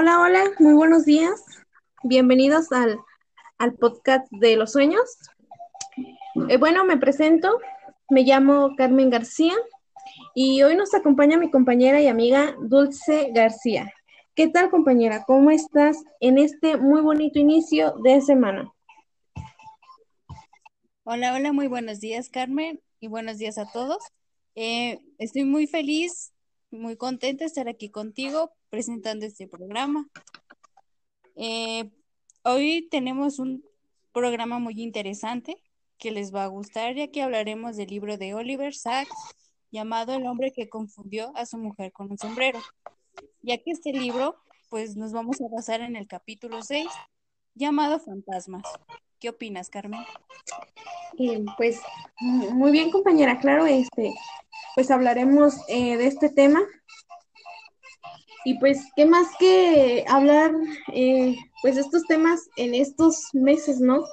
Hola, hola, muy buenos días. Bienvenidos al, al podcast de los sueños. Eh, bueno, me presento, me llamo Carmen García y hoy nos acompaña mi compañera y amiga Dulce García. ¿Qué tal compañera? ¿Cómo estás en este muy bonito inicio de semana? Hola, hola, muy buenos días Carmen y buenos días a todos. Eh, estoy muy feliz, muy contenta de estar aquí contigo presentando este programa. Eh, hoy tenemos un programa muy interesante que les va a gustar, ya que hablaremos del libro de Oliver Sacks llamado El hombre que confundió a su mujer con un sombrero. Ya que este libro, pues nos vamos a basar en el capítulo 6, llamado Fantasmas. ¿Qué opinas, Carmen? Pues muy bien, compañera, claro, este, pues hablaremos eh, de este tema. Y pues, ¿qué más que hablar, eh, pues estos temas en estos meses, ¿no?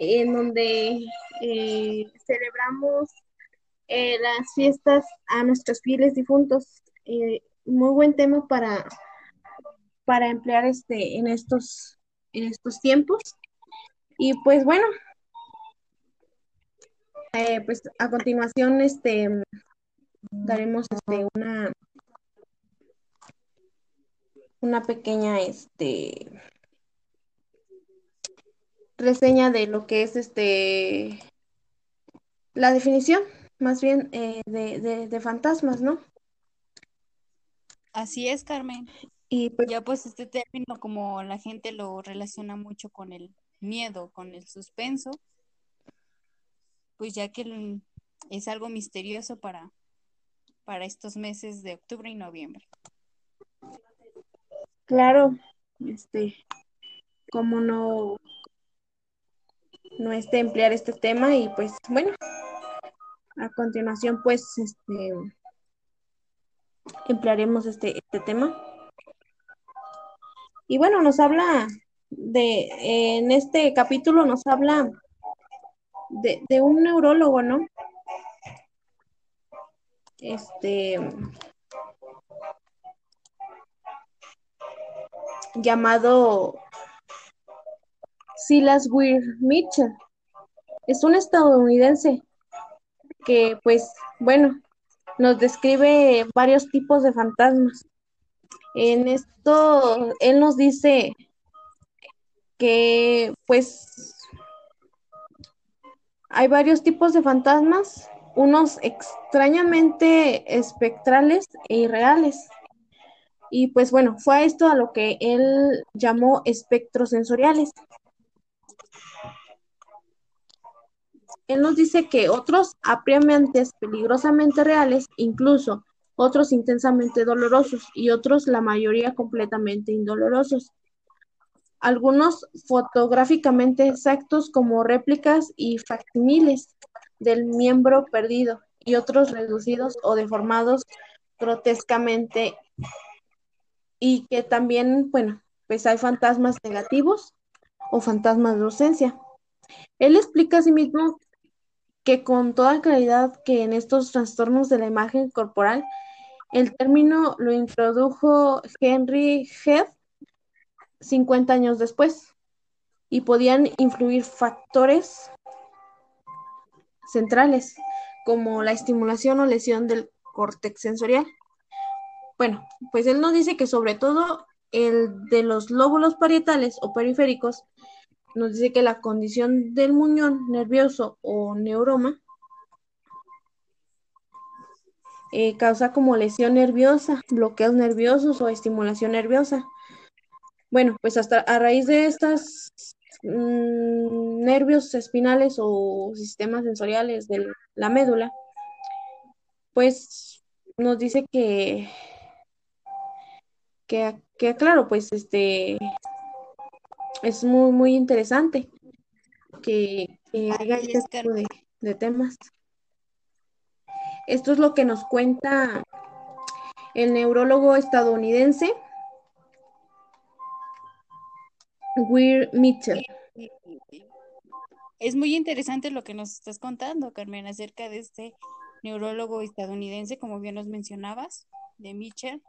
En donde eh, celebramos eh, las fiestas a nuestros fieles difuntos. Eh, muy buen tema para, para emplear este, en, estos, en estos tiempos. Y pues bueno, pues a continuación este, daremos este, una, una pequeña este, reseña de lo que es este la definición más bien eh, de, de, de, fantasmas, ¿no? Así es, Carmen. Y pues, ya pues este término como la gente lo relaciona mucho con el miedo, con el suspenso, pues ya que es algo misterioso para, para estos meses de octubre y noviembre. Claro, este, como no, no este emplear este tema y pues bueno, a continuación, pues, este, emplearemos este, este tema. Y bueno, nos habla de, en este capítulo nos habla de, de un neurólogo, ¿no? Este, llamado Silas Weir Mitchell. Es un estadounidense que pues bueno, nos describe varios tipos de fantasmas. En esto, él nos dice que pues hay varios tipos de fantasmas, unos extrañamente espectrales e irreales. Y pues bueno, fue a esto a lo que él llamó espectros sensoriales. Él nos dice que otros apremiantes peligrosamente reales, incluso otros intensamente dolorosos y otros la mayoría completamente indolorosos. Algunos fotográficamente exactos como réplicas y facsimiles del miembro perdido y otros reducidos o deformados grotescamente y que también, bueno, pues hay fantasmas negativos o fantasmas de ausencia. Él explica a sí mismo que con toda claridad que en estos trastornos de la imagen corporal, el término lo introdujo Henry Heath 50 años después y podían influir factores centrales como la estimulación o lesión del córtex sensorial. Bueno, pues él nos dice que sobre todo el de los lóbulos parietales o periféricos nos dice que la condición del muñón nervioso o neuroma eh, causa como lesión nerviosa, bloqueos nerviosos o estimulación nerviosa. Bueno, pues hasta a raíz de estas mmm, nervios espinales o sistemas sensoriales de la médula, pues nos dice que, que, que claro, pues este es muy, muy interesante que, que haga este tipo de, de, temas. Esto es lo que nos cuenta el neurólogo estadounidense Weir Mitchell. Es muy interesante lo que nos estás contando, Carmen, acerca de este neurólogo estadounidense, como bien nos mencionabas, de Mitchell,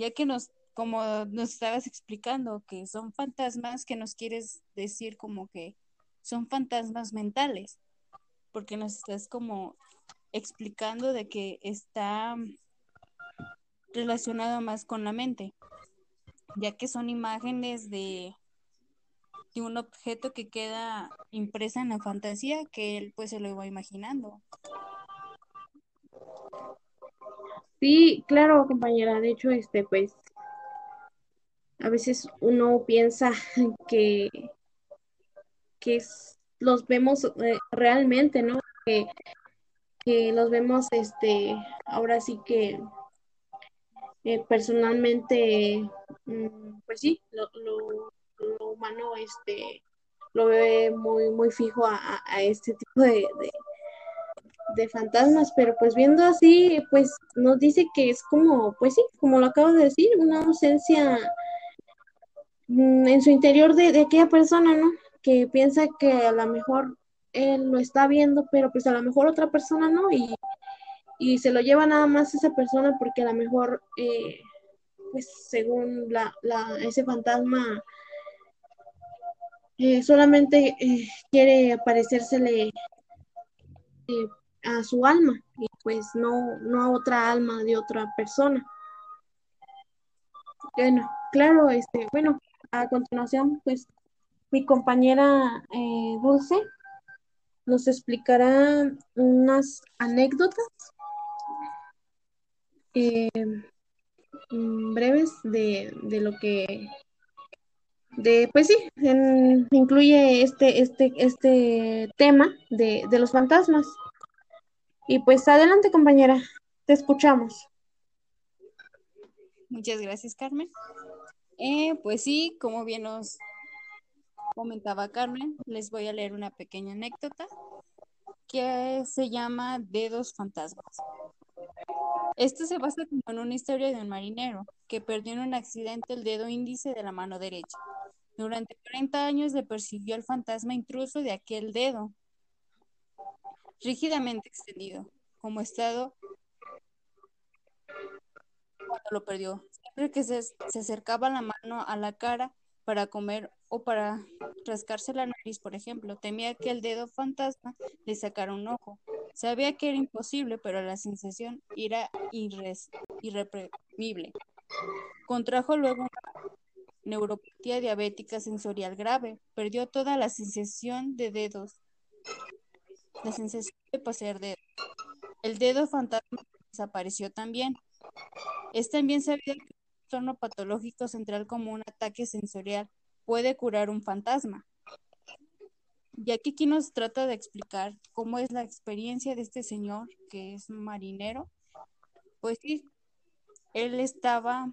ya que nos como nos estabas explicando, que son fantasmas que nos quieres decir como que son fantasmas mentales, porque nos estás como explicando de que está relacionado más con la mente, ya que son imágenes de, de un objeto que queda impresa en la fantasía que él pues se lo iba imaginando. Sí, claro, compañera. De hecho, este, pues, a veces uno piensa que, que los vemos eh, realmente, ¿no? Que, que los vemos, este, ahora sí que eh, personalmente, mm, pues sí, lo, lo, humano, este, lo ve muy, muy fijo a, a este tipo de fantasmas, pero pues viendo así, pues nos dice que es como, pues sí, como lo acabo de decir, una ausencia mm, en su interior de, aquella persona, ¿no? Que piensa que a lo mejor él lo está viendo, pero pues a lo mejor otra persona no, y, y se lo lleva nada más esa persona porque a lo mejor, eh, pues según la, la, ese fantasma, eh, solamente eh, quiere aparecérsele a su alma y pues no, no a otra alma de otra persona. Bueno, claro, este, bueno, a continuación, pues mi compañera eh, Dulce nos explicará unas anécdotas eh, mm, breves de, de, lo que de pues sí incluye este este este tema de, de los fantasmas y pues adelante, compañera, te escuchamos. Muchas gracias, Carmen. Eh, pues sí, como bien nos comentaba Carmen, les voy a leer una pequeña anécdota que se llama Dedos Fantasmas. Esto se basa en una historia de un marinero que perdió en un accidente el dedo índice de la mano derecha. Durante 30 años le persiguió el fantasma intruso de aquel dedo, rígidamente extendido, como estado cuando lo perdió. Siempre que se, acercaba la mano a la cara para comer o para rascarse la nariz, por ejemplo, temía que el dedo fantasma le sacara un ojo. Sabía que era imposible, pero la sensación era irreprimible. Contrajo luego una neuropatía diabética sensorial grave. Perdió toda la sensación de dedos la sensación de poseer dedos. El dedo fantasma desapareció también. Es también sabido que un trastorno patológico central como un ataque sensorial puede curar un fantasma. Y aquí, aquí nos trata de explicar cómo es la experiencia de este señor que es marinero. Pues sí, él estaba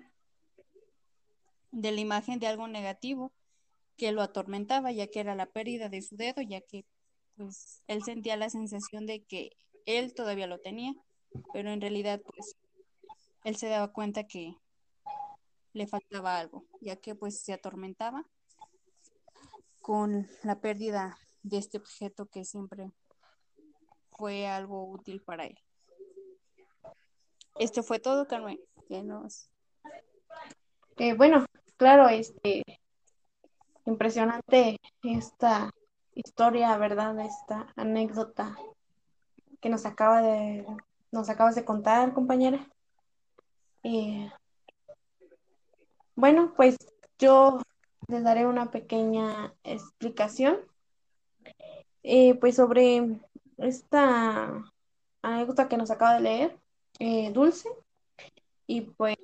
de la imagen de algo negativo que lo atormentaba, ya que era la pérdida de su dedo, ya que pues él sentía la sensación de que él todavía lo tenía, pero en realidad pues él se daba cuenta que le faltaba algo, ya que pues se atormentaba con la pérdida de este objeto que siempre fue algo útil para él. Esto fue todo, Carmen. Eh, bueno, claro, este impresionante esta historia, ¿verdad? Esta anécdota que nos acaba de nos acabas de contar, compañera. bueno, pues yo les daré una pequeña explicación, eh, pues sobre esta anécdota que nos acaba de leer, eh, Dulce, y pues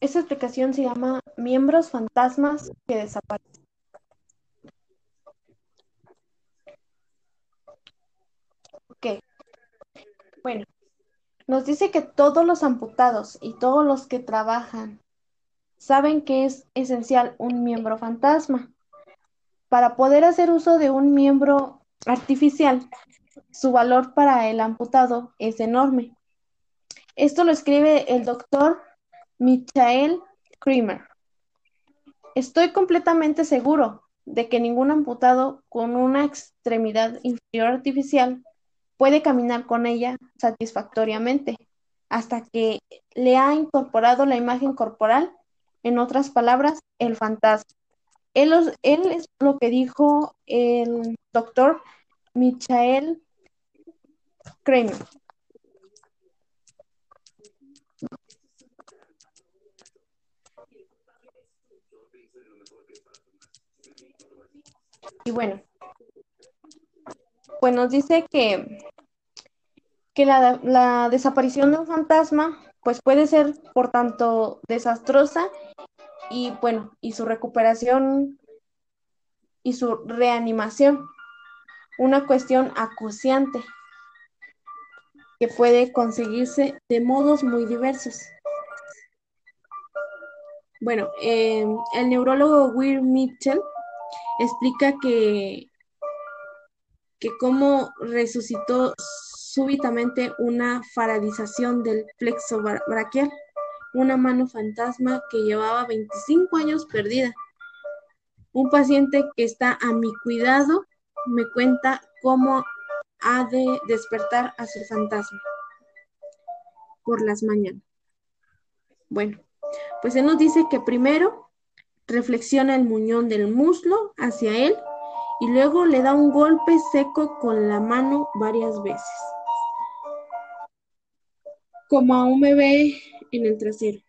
esta explicación se llama Miembros fantasmas que desaparecen. qué? Bueno, nos dice que todos los amputados y todos los que trabajan saben que es esencial un miembro fantasma. Para poder hacer uso de un miembro artificial, su valor para el amputado es enorme. Esto lo escribe el doctor Michael Kramer. Estoy completamente seguro de que ningún amputado con una extremidad inferior artificial puede caminar con ella satisfactoriamente. hasta que le ha incorporado la imagen corporal, en otras palabras, el fantasma. Él, es lo que dijo el doctor Michael Kramer. Y bueno, pues nos dice que, que la, la desaparición de un fantasma pues puede ser por tanto desastrosa y bueno, y su recuperación y su reanimación, una cuestión acuciante que puede conseguirse de modos muy diversos. Bueno, eh, el neurólogo Will Mitchell explica que, que cómo resucitó súbitamente una faradización del plexo braquial, una mano fantasma que llevaba 25 años perdida. Un paciente que está a mi cuidado me cuenta cómo ha de despertar a su fantasma por las mañanas. Bueno, pues él nos dice que primero reflexiona el muñón del muslo hacia él y luego le da un golpe seco con la mano varias veces, como a un bebé en el trasero.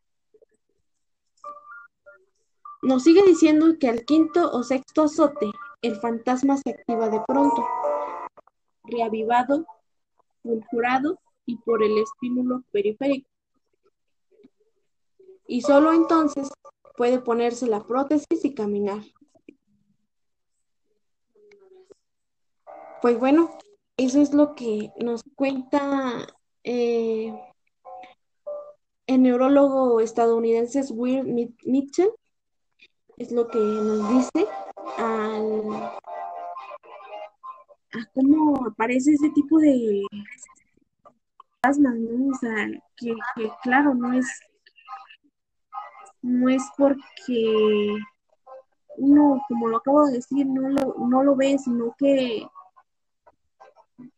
Nos sigue diciendo que al quinto o sexto azote, el fantasma se activa de pronto, reavivado, fulgurado y por el estímulo periférico. Y solo entonces puede ponerse la prótesis y caminar. Pues bueno, eso es lo que nos cuenta eh, el neurólogo estadounidense Will Mitchell. Es lo que nos dice al, a cómo aparece ese tipo de fantasmas, ¿no? O sea, que, que claro, no es no es porque uno, como lo acabo de decir, no lo, no lo ve, sino que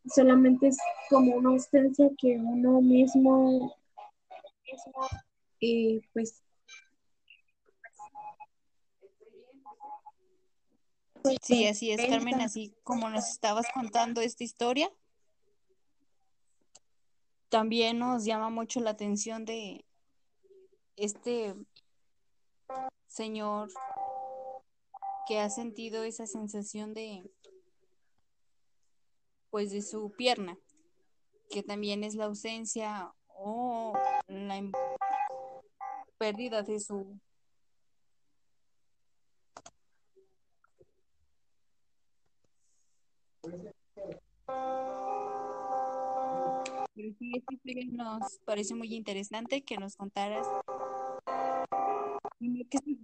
solamente es como una ausencia que uno mismo, eh, pues, Sí, así es, Carmen, así como nos estabas contando esta historia, también nos llama mucho la atención de este señor que ha sentido esa sensación de pues de su pierna, que también es la ausencia o la pérdida de su nos parece muy interesante que nos contaras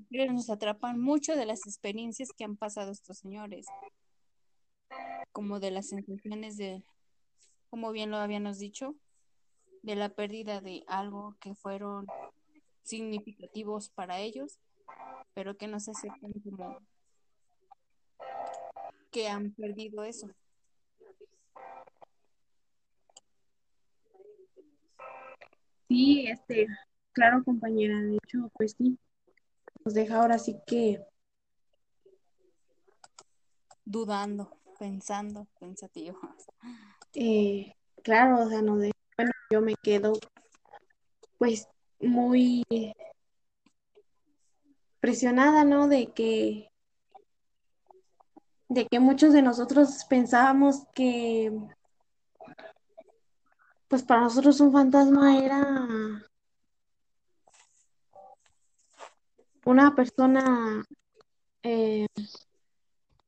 que nos atrapan mucho de las experiencias que han pasado estos señores, como de las sensaciones de, como bien lo habíamos dicho, de la pérdida de algo que fueron significativos para ellos, pero que no se aceptan como que han perdido eso. Sí, este, claro, compañera, de hecho, pues sí, nos deja ahora sí que dudando, pensando, pensativo. Eh, claro, o sea, no de, bueno, yo me quedo pues muy presionada, ¿no? De que de que muchos de nosotros pensábamos que pues para nosotros un fantasma era una persona eh,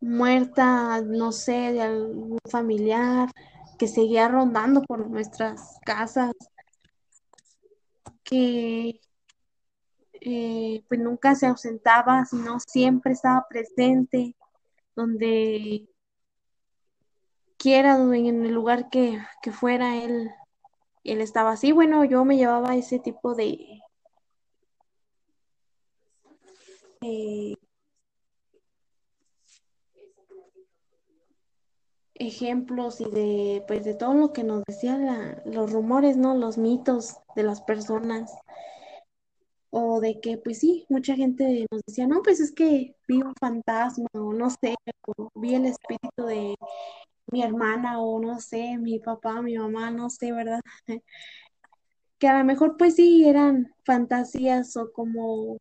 muerta, no sé, de algún familiar que seguía rondando por nuestras casas, que eh, pues nunca se ausentaba, sino siempre estaba presente, donde quiera, en el lugar que, que fuera, él, él estaba así. Bueno, yo me llevaba ese tipo de, Eh, ejemplos y de pues de todo lo que nos decían los rumores, ¿no? Los mitos de las personas. O de que, pues sí, mucha gente nos decía, no, pues es que vi un fantasma, o no sé, o vi el espíritu de mi hermana, o no sé, mi papá, mi mamá, no sé, ¿verdad? que a lo mejor pues sí eran fantasías o como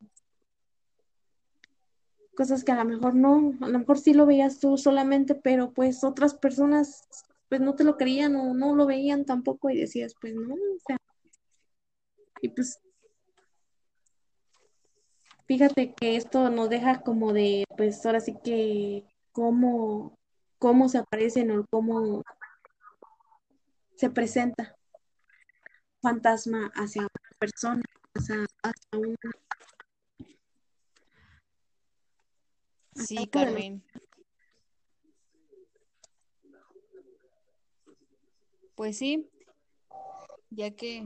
cosas que a lo mejor no, a lo mejor sí lo veías tú solamente, pero pues otras personas pues no te lo creían o no lo veían tampoco y decías pues no, o sea, y pues fíjate que esto nos deja como de pues ahora sí que cómo, cómo se aparecen o cómo se presenta fantasma hacia una persona, hacia, hacia una Sí, Carmen. Pues sí, ya que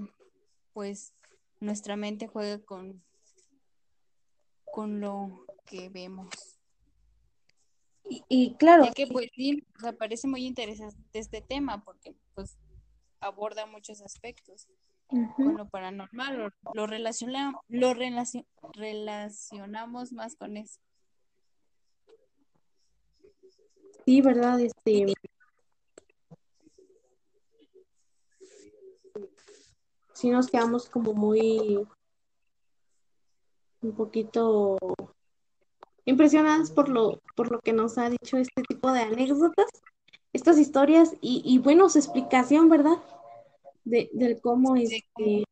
pues nuestra mente juega con, con lo que vemos. Y, claro. Ya que pues sí, me parece muy interesante este tema porque pues aborda muchos aspectos con lo paranormal, lo, lo, lo relacionamos más con eso. Sí, ¿verdad? Este. Sí nos quedamos como muy un poquito impresionadas por lo, por lo que nos ha dicho este tipo de anécdotas, estas historias y, y bueno, su explicación, ¿verdad? De, del cómo es este...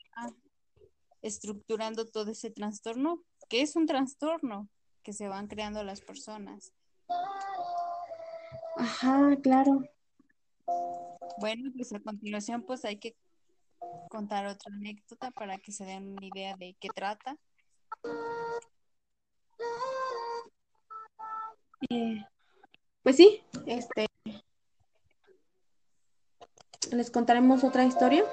estructurando todo ese trastorno, que es un trastorno que se van creando las personas. Ajá, claro. Bueno, pues a continuación pues hay que contar otra anécdota para que se den una idea de qué trata. Eh, pues sí, este les contaremos otra historia.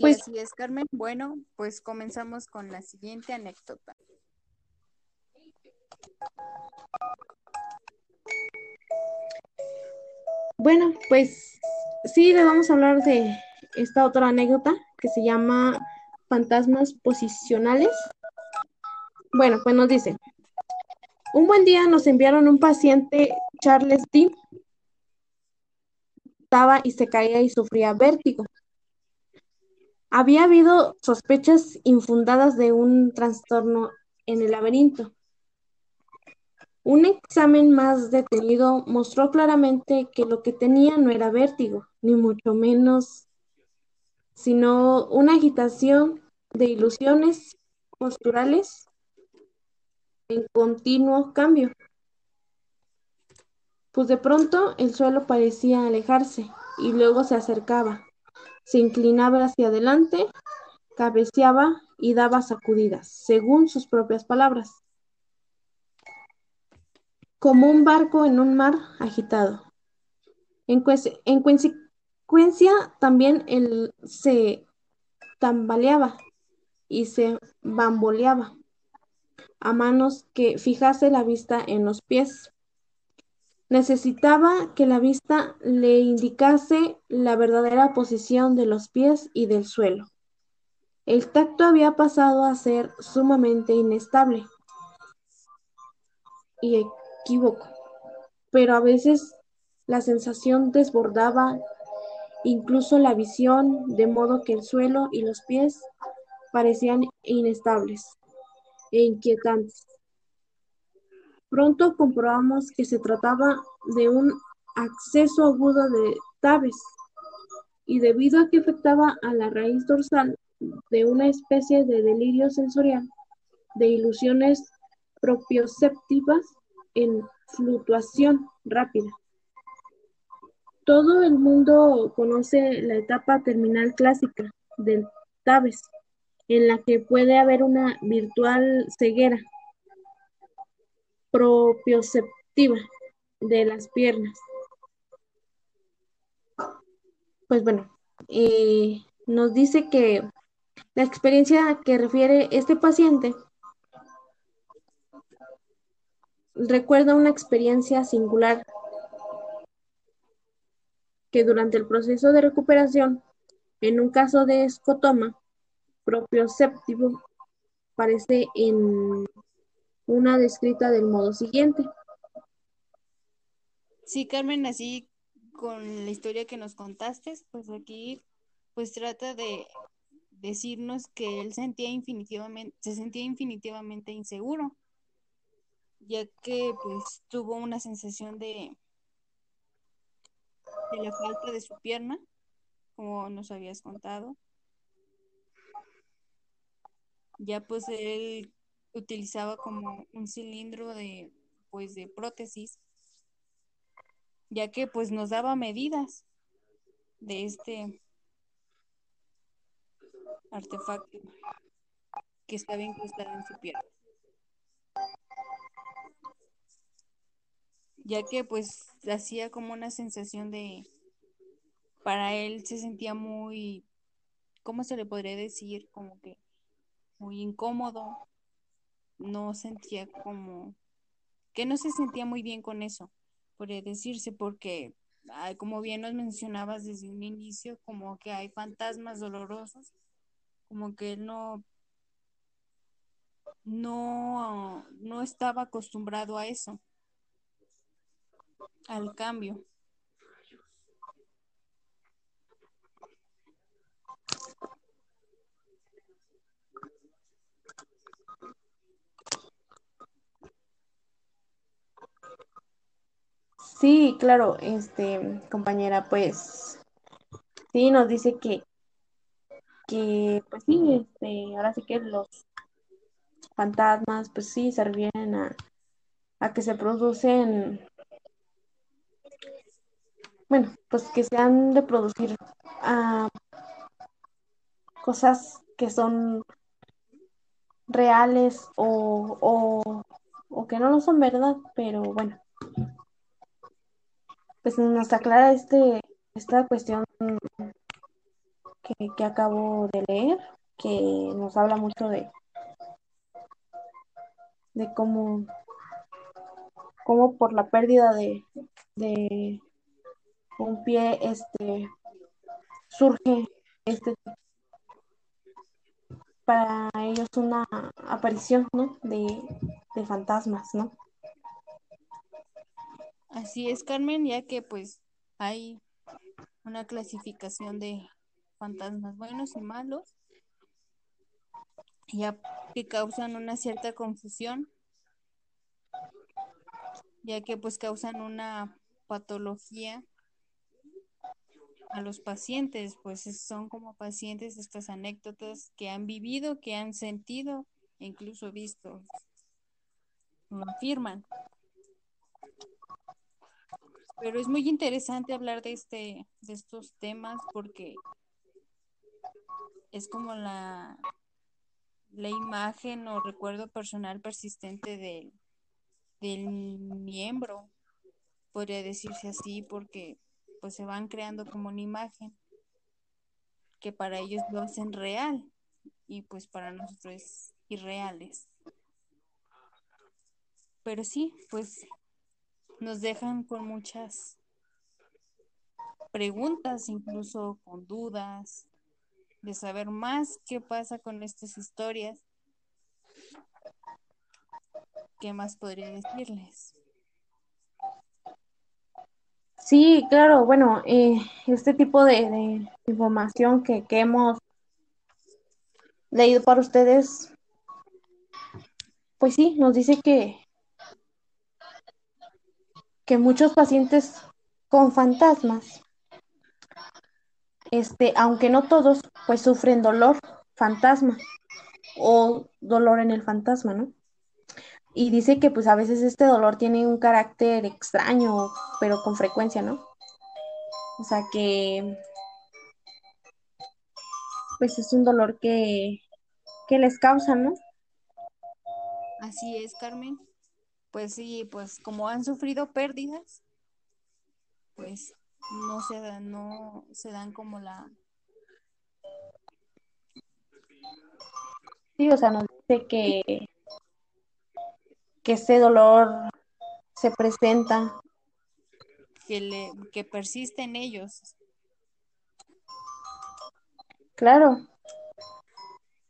Pues, así es, Carmen. Bueno, pues comenzamos con la siguiente anécdota. Bueno, pues sí, le vamos a hablar de esta otra anécdota que se llama fantasmas posicionales. Bueno, pues nos dice, un buen día nos enviaron un paciente, Charles D. Estaba y se caía y sufría vértigo. Había habido sospechas infundadas de un trastorno en el laberinto. Un examen más detenido mostró claramente que lo que tenía no era vértigo, ni mucho menos, sino una agitación de ilusiones posturales en continuo cambio. Pues de pronto el suelo parecía alejarse y luego se acercaba se inclinaba hacia adelante, cabeceaba y daba sacudidas, según sus propias palabras, como un barco en un mar agitado. En, consecuencia, también él se tambaleaba y se bamboleaba, a manos que fijase la vista en los pies. Necesitaba que la vista le indicase la verdadera posición de los pies y del suelo. El tacto había pasado a ser sumamente inestable y equívoco, pero a veces la sensación desbordaba incluso la visión, de modo que el suelo y los pies parecían inestables e inquietantes. Pronto comprobamos que se trataba de un acceso agudo de Tabes, y debido a que afectaba a la raíz dorsal de una especie de delirio sensorial, de ilusiones propioceptivas en fluctuación rápida. Todo el mundo conoce la etapa terminal clásica del Tabes, en la que puede haber una virtual ceguera propioceptiva de las piernas. Pues bueno, eh, nos dice que la experiencia que refiere este paciente recuerda una experiencia singular que durante el proceso de recuperación, en un caso de escotoma séptimo aparece en una descrita del modo siguiente. Sí, Carmen, así con la historia que nos contaste, pues aquí pues trata de decirnos que él sentía infinitivamente, se sentía infinitivamente inseguro, ya que pues tuvo una sensación de, de la falta de su pierna, como nos habías contado. Ya pues él utilizaba como un cilindro de pues de prótesis, ya que pues nos daba medidas de este artefacto que estaba incrustado en su pierna. Ya que pues hacía como una sensación de, para él se sentía muy, ¿cómo se le podría decir? Como que muy incómodo, no sentía como, que no se sentía muy bien con eso, podría decirse, porque como bien nos mencionabas desde un inicio, como que hay fantasmas dolorosos como que él no, no, no estaba acostumbrado a eso, al cambio. Sí, claro, este, compañera, pues sí, nos dice que que pues sí, este, ahora sí que los fantasmas pues sí servían a, a que se producen, bueno, pues que se han de producir ah, cosas que son reales o, o, o que no lo son verdad, pero bueno, pues nos aclara este, esta cuestión que, acabo de leer, que nos habla mucho de, de cómo, cómo por la pérdida de, de un pie este surge este para ellos una aparición ¿no? de, de fantasmas, ¿no? Así es, Carmen, ya que pues hay una clasificación de fantasmas buenos y malos, ya que causan una cierta confusión, ya que pues causan una patología a los pacientes, pues son como pacientes estas anécdotas que han vivido, que han sentido, e incluso visto, lo afirman. Pero es muy interesante hablar de este, de estos temas porque es como la, la imagen o recuerdo personal persistente del, del miembro, podría decirse así, porque pues se van creando como una imagen que para ellos lo hacen real y pues para nosotros es irreales. Pero sí, pues nos dejan con muchas preguntas, incluso con dudas, de saber más qué pasa con estas historias. ¿Qué más podría decirles? Sí, claro, bueno, eh, este tipo de, información que, que, hemos leído para ustedes, pues sí, nos dice que, que muchos pacientes con fantasmas este, aunque no todos, pues sufren dolor fantasma o dolor en el fantasma, ¿no? Y dice que pues a veces este dolor tiene un carácter extraño, pero con frecuencia, ¿no? O sea que pues es un dolor que, que les causa, ¿no? Así es, Carmen. Pues sí, pues como han sufrido pérdidas, pues no se dan, no se dan como la Sí, o sea, nos dice que, que ese dolor se presenta. Que, le, que persiste en ellos. Claro.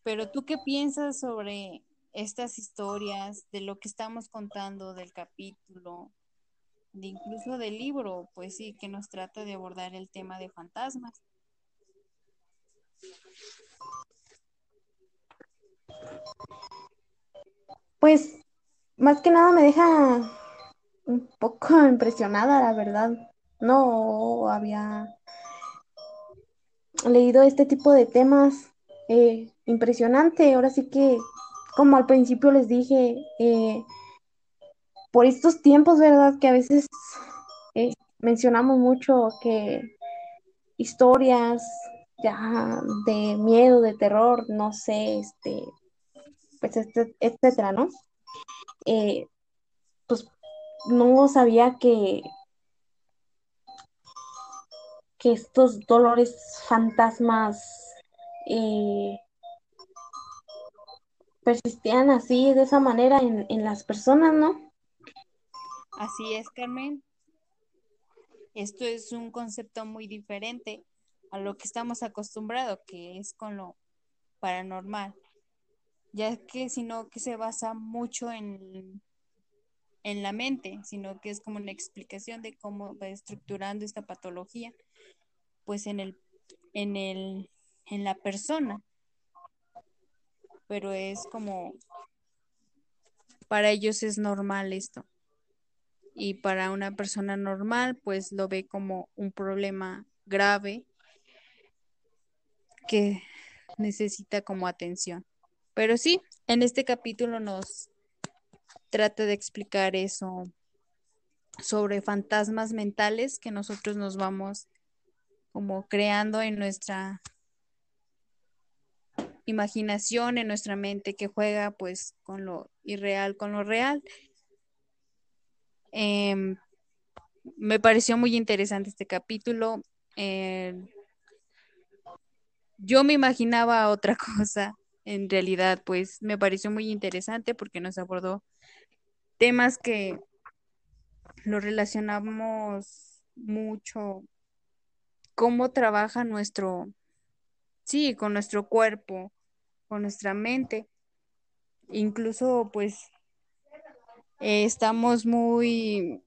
Pero tú qué piensas sobre estas historias, de lo que estamos contando del capítulo, de incluso del libro, pues sí, que nos trata de abordar el tema de fantasmas. Pues más que nada me deja un poco impresionada, la verdad. No había leído este tipo de temas. Eh, impresionante. Ahora sí que, como al principio les dije, eh, por estos tiempos, ¿verdad? Que a veces eh, mencionamos mucho que historias ya de miedo, de terror, no sé, este, pues, este, etcétera, ¿no? pues no sabía que que estos dolores fantasmas eh, persistían así, de esa manera en, en las personas, ¿no? Así es, Carmen. Esto es un concepto muy diferente a lo que estamos acostumbrados, que es con lo paranormal, ya que sino que se basa mucho en, en la mente, sino que es como una explicación de cómo va estructurando esta patología, pues en el, en el, en la persona. Pero es como, para ellos es normal esto. Y para una persona normal, pues lo ve como un problema grave que necesita como atención. Pero sí, en este capítulo nos trata de explicar eso sobre fantasmas mentales que nosotros nos vamos como creando en nuestra imaginación, en nuestra mente que juega pues con lo irreal, con lo real. Em, me pareció muy interesante este capítulo. Eh, yo me imaginaba otra cosa, en realidad pues me pareció muy interesante porque nos abordó temas que lo relacionamos mucho, cómo trabaja nuestro, sí, con nuestro cuerpo, con nuestra mente. Incluso pues eh, estamos muy,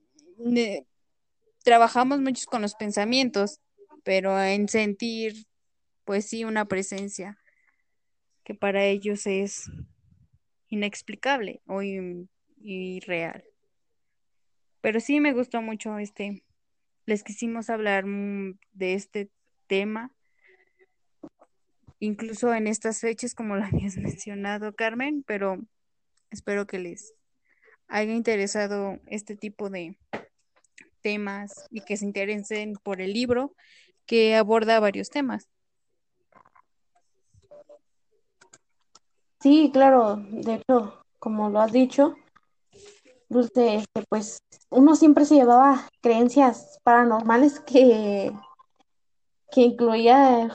trabajamos mucho con los pensamientos, pero en sentir pues sí una presencia que para ellos es inexplicable o y real. Pero sí me gustó mucho este, les quisimos hablar mm, de este tema, incluso en estas fechas, como lo habías mencionado, Carmen, pero espero que les haya interesado este tipo de temas y que se interesen por el libro que aborda varios temas. Sí, claro, de hecho, como lo has dicho, Dulce, este, pues uno siempre se llevaba creencias paranormales que, que incluía,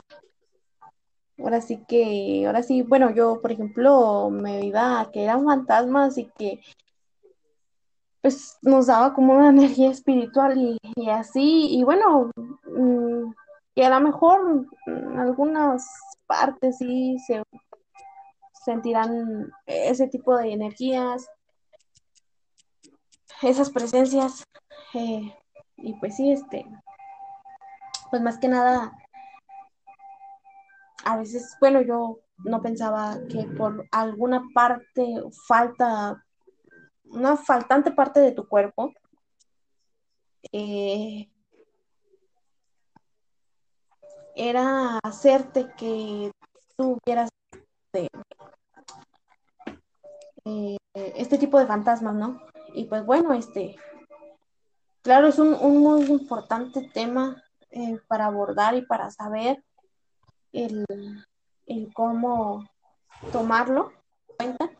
ahora sí que, ahora sí, bueno, yo, por ejemplo, me iba que eran fantasmas y que pues nos daba como una energía espiritual y, así, y bueno, mm, y a lo mejor algunas partes sí se sentirán ese tipo de energías esas presencias. Eh, y pues sí, este, pues más que nada, a veces, bueno, yo no pensaba que por alguna parte falta, una faltante parte de tu cuerpo, eh, era hacerte que tú vieras eh, este tipo de fantasmas, ¿no? y pues bueno, este, claro, es un, muy importante tema eh, para abordar y para saber el, cómo tomarlo cuenta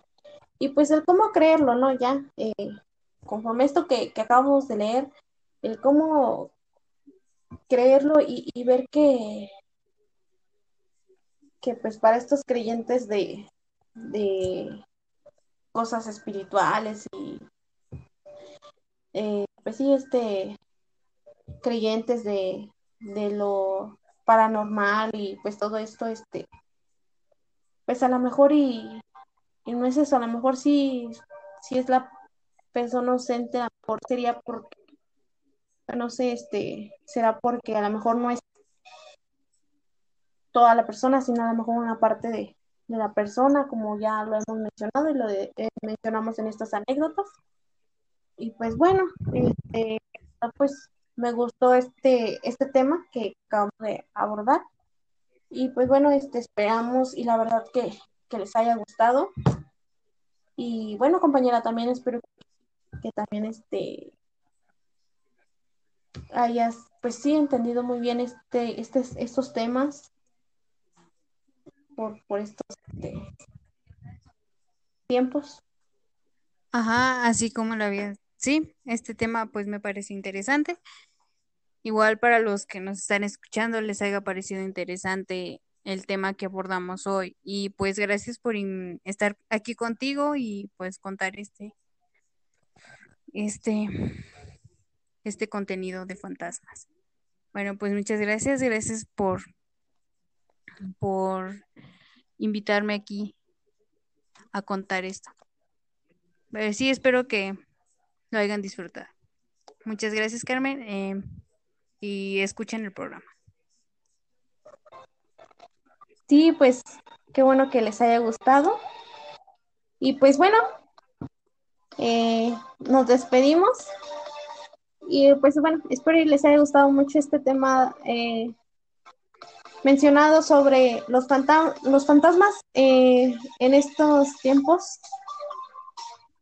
y pues el cómo creerlo, ¿no? Ya, eh, conforme esto que, acabamos de leer, el cómo creerlo y, ver que, que pues para estos creyentes de, de cosas espirituales y eh, pues sí, este, creyentes de, de lo paranormal y pues todo esto, este, pues a lo mejor y, y no es eso, a lo mejor sí, sí es la persona ausente, a lo sería porque, no sé, este, será porque a lo mejor no es toda la persona, sino a lo mejor una parte de, de la persona, como ya lo hemos mencionado y lo de, eh, mencionamos en estas anécdotas. Y pues bueno, este, pues me gustó este, este tema que acabamos de abordar. Y pues bueno, este, esperamos y la verdad que, que les haya gustado. Y bueno, compañera, también espero que también este hayas, pues sí, entendido muy bien este, este, estos temas por, por estos este, tiempos. Ajá, así como lo había. Sí, este tema pues me parece interesante. Igual para los que nos están escuchando les haya parecido interesante el tema que abordamos hoy. Y pues gracias por estar aquí contigo y pues contar este, este, este contenido de fantasmas. Bueno, pues muchas gracias, gracias por, por invitarme aquí a contar esto. Sí, espero que lo hayan disfrutado. Muchas gracias, Carmen, eh, y escuchen el programa. Sí, pues qué bueno que les haya gustado. Y pues bueno, eh, nos despedimos. Y pues bueno, espero que les haya gustado mucho este tema eh, mencionado sobre los, los fantasmas eh, en estos tiempos.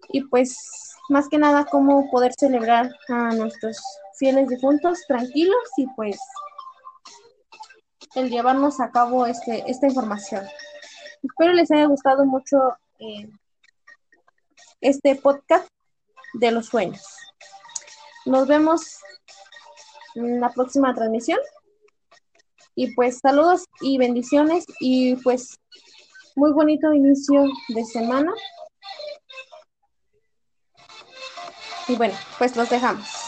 Y pues más que nada cómo poder celebrar a nuestros fieles difuntos tranquilos y pues el llevarnos a cabo este, esta información. Espero les haya gustado mucho eh, este podcast de los sueños. Nos vemos en la próxima transmisión. Y pues saludos y bendiciones y pues muy bonito inicio de semana. Y bueno, pues los dejamos.